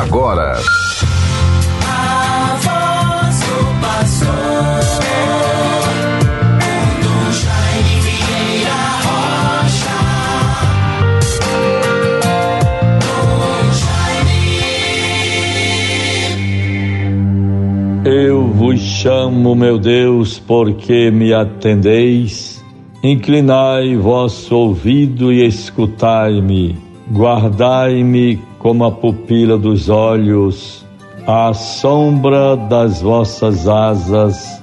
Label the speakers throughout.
Speaker 1: agora.
Speaker 2: Eu vos chamo, meu Deus, porque me atendeis. Inclinai vosso ouvido e escutai-me. Guardai-me como a pupila dos olhos, à sombra das vossas asas,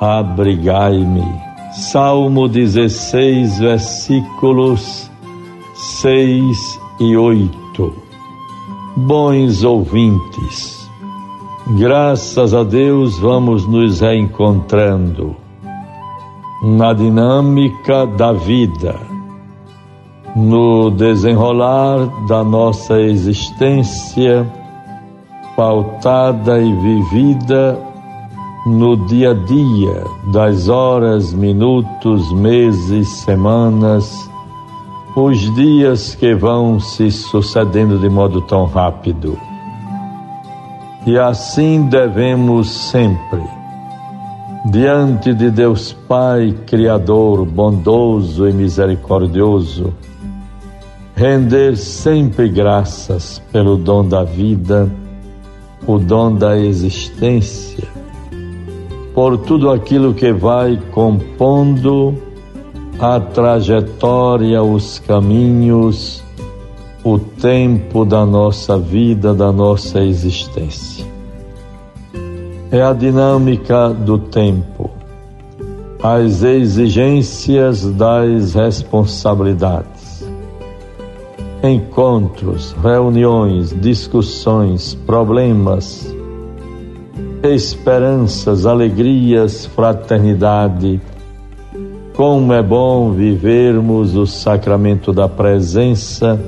Speaker 2: abrigai-me. Salmo 16, versículos 6 e 8. Bons ouvintes, graças a Deus vamos nos reencontrando na dinâmica da vida no desenrolar da nossa existência, pautada e vivida no dia a dia, das horas, minutos, meses, semanas, os dias que vão se sucedendo de modo tão rápido. E assim devemos sempre, diante de Deus Pai, Criador, bondoso e misericordioso, render sempre graças pelo dom da vida, o dom da existência, por tudo aquilo que vai compondo a trajetória, os caminhos, o tempo da nossa vida, da nossa existência. É a dinâmica do tempo, as exigências das responsabilidades encontros, reuniões, discussões, problemas, esperanças, alegrias, fraternidade. Como é bom vivermos o sacramento da presença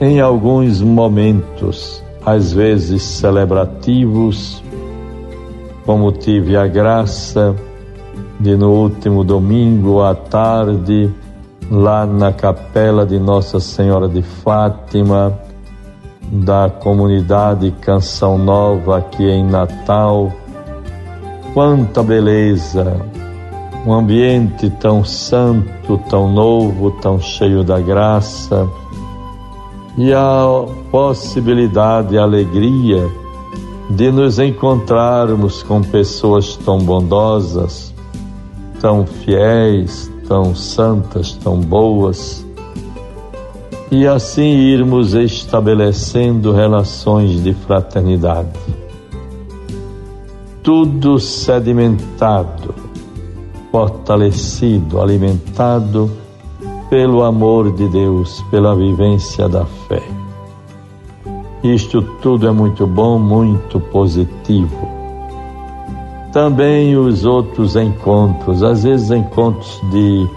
Speaker 2: em alguns momentos, às vezes celebrativos, como tive a graça de no último domingo à tarde lá na capela de Nossa Senhora de Fátima, da comunidade Canção Nova aqui em Natal. Quanta beleza! Um ambiente tão santo, tão novo, tão cheio da graça. E a possibilidade, a alegria de nos encontrarmos com pessoas tão bondosas, tão fiéis, tão santas, tão boas, e assim irmos estabelecendo relações de fraternidade. Tudo sedimentado, fortalecido, alimentado pelo amor de Deus, pela vivência da fé. Isto tudo é muito bom, muito positivo também os outros encontros, às vezes encontros de,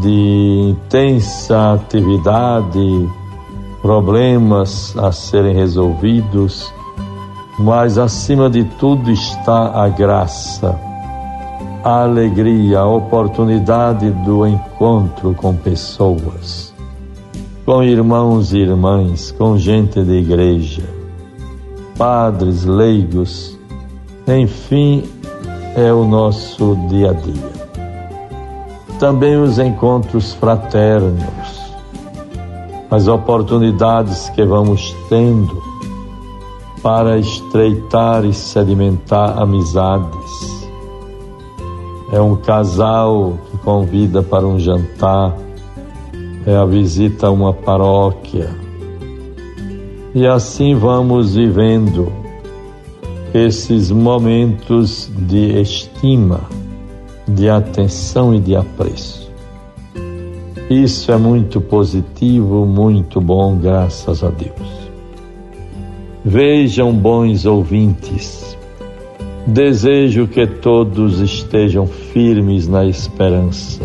Speaker 2: de intensa atividade, problemas a serem resolvidos, mas acima de tudo está a graça, a alegria, a oportunidade do encontro com pessoas, com irmãos e irmãs, com gente de igreja, padres, leigos, enfim, é o nosso dia a dia. Também os encontros fraternos, as oportunidades que vamos tendo para estreitar e sedimentar amizades. É um casal que convida para um jantar, é a visita a uma paróquia. E assim vamos vivendo esses momentos de estima, de atenção e de apreço. Isso é muito positivo, muito bom, graças a Deus. Vejam, bons ouvintes, desejo que todos estejam firmes na esperança,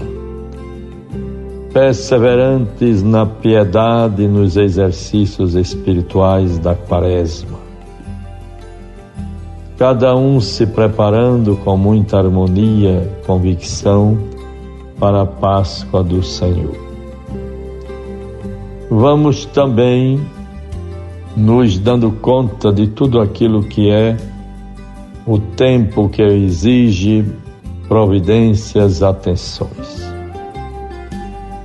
Speaker 2: perseverantes na piedade e nos exercícios espirituais da Quaresma cada um se preparando com muita harmonia, convicção para a Páscoa do Senhor. Vamos também nos dando conta de tudo aquilo que é o tempo que exige providências, atenções.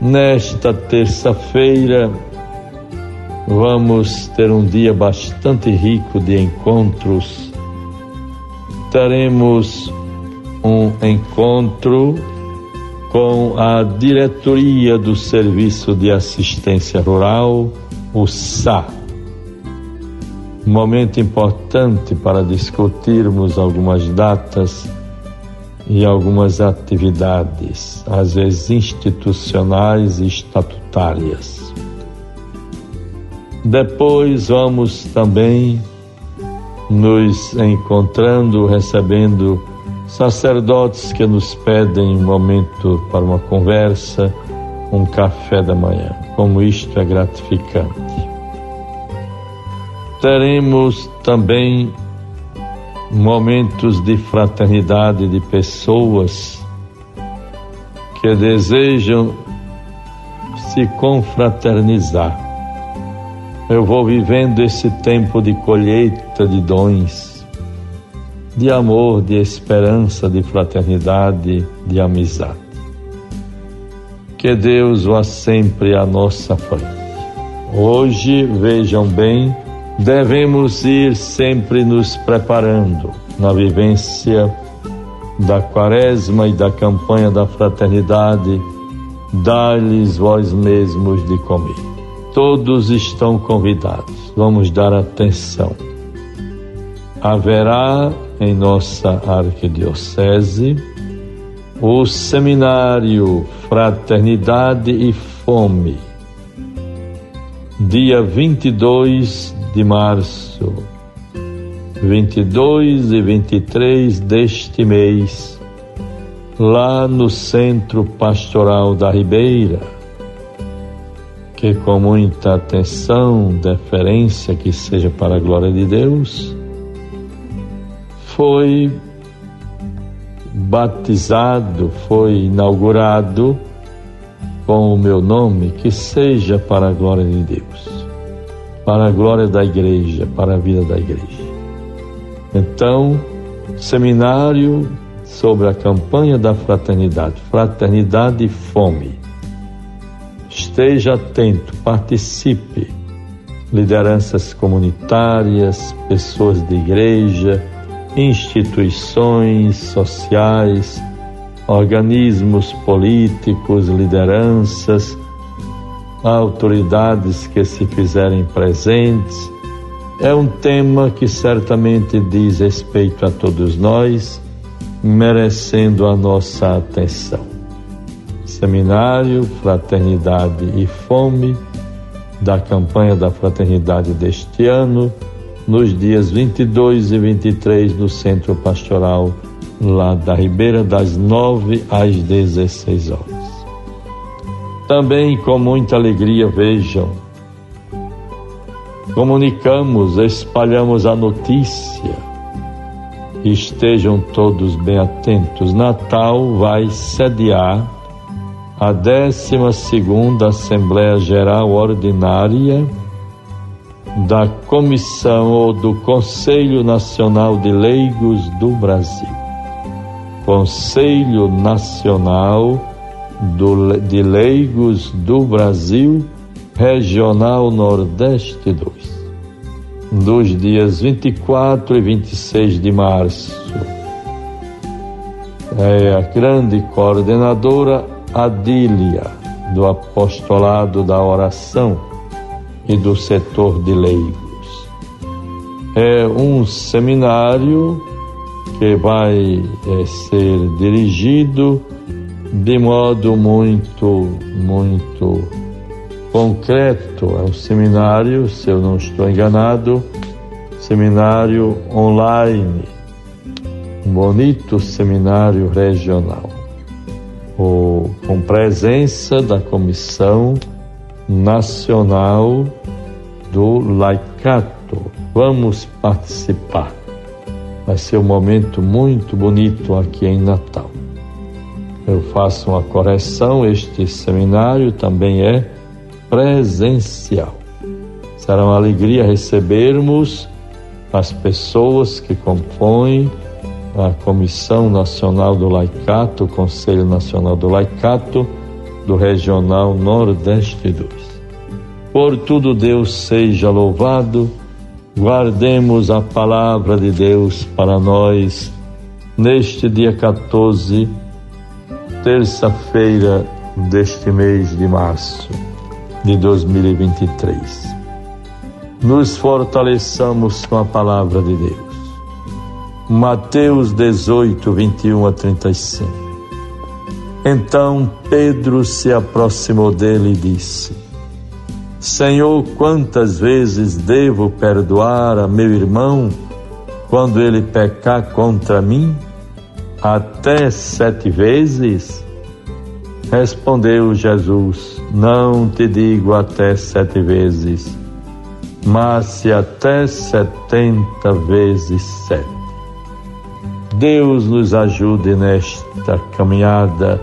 Speaker 2: Nesta terça-feira, vamos ter um dia bastante rico de encontros. Teremos um encontro com a diretoria do Serviço de Assistência Rural, o SA momento importante para discutirmos algumas datas e algumas atividades, às vezes institucionais e estatutárias. Depois vamos também nos encontrando, recebendo sacerdotes que nos pedem um momento para uma conversa, um café da manhã. Como isto é gratificante teremos também momentos de fraternidade de pessoas que desejam se confraternizar. Eu vou vivendo esse tempo de colheita de dons, de amor, de esperança, de fraternidade, de amizade. Que Deus vá sempre à nossa frente. Hoje, vejam bem, devemos ir sempre nos preparando na vivência da quaresma e da campanha da fraternidade, dá-lhes vós mesmos de comer. Todos estão convidados, vamos dar atenção. Haverá em nossa arquidiocese o seminário Fraternidade e Fome, dia 22 de março, 22 e 23 deste mês, lá no Centro Pastoral da Ribeira, que com muita atenção, deferência, que seja para a glória de Deus, foi batizado, foi inaugurado com o meu nome, que seja para a glória de Deus para a glória da igreja, para a vida da igreja. Então, seminário sobre a campanha da fraternidade, fraternidade e fome. Esteja atento, participe. Lideranças comunitárias, pessoas de igreja, instituições sociais, organismos políticos, lideranças, autoridades que se fizerem presentes. É um tema que certamente diz respeito a todos nós, merecendo a nossa atenção. Seminário Fraternidade e Fome da campanha da fraternidade deste ano, nos dias 22 e 23 no Centro Pastoral lá da Ribeira, das 9 às 16 horas. Também com muita alegria vejam. Comunicamos, espalhamos a notícia. Estejam todos bem atentos. Natal vai sediar a 12 Assembleia Geral Ordinária da Comissão ou do Conselho Nacional de Leigos do Brasil. Conselho Nacional do, de Leigos do Brasil, Regional Nordeste 2, dos dias 24 e 26 de março. É a grande coordenadora Adília, do Apostolado da Oração e do setor de leigos. É um seminário que vai é, ser dirigido de modo muito, muito concreto. É um seminário, se eu não estou enganado, seminário online, um bonito seminário regional, o, com presença da Comissão Nacional do Laicato. Vamos participar. Vai ser um momento muito bonito aqui em Natal eu faço uma correção: este seminário também é presencial. Será uma alegria recebermos as pessoas que compõem a Comissão Nacional do Laicato, o Conselho Nacional do Laicato do Regional Nordeste 2. Por tudo Deus seja louvado, guardemos a palavra de Deus para nós neste dia 14, terça-feira deste mês de março de 2023. Nos fortaleçamos com a palavra de Deus. Mateus 18, 21 a 35. Então Pedro se aproximou dele e disse: Senhor, quantas vezes devo perdoar a meu irmão quando ele pecar contra mim? Até sete vezes? Respondeu Jesus: Não te digo até sete vezes, mas se até setenta vezes sete. Deus nos ajude nesta caminhada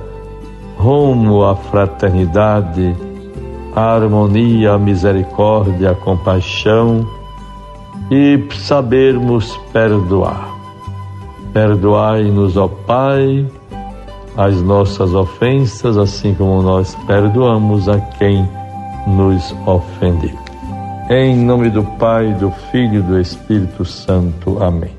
Speaker 2: rumo à fraternidade, à harmonia, à misericórdia, à compaixão e sabermos perdoar. Perdoai-nos, ó Pai, as nossas ofensas, assim como nós perdoamos a quem nos ofendeu. Em nome do Pai, do Filho e do Espírito Santo. Amém.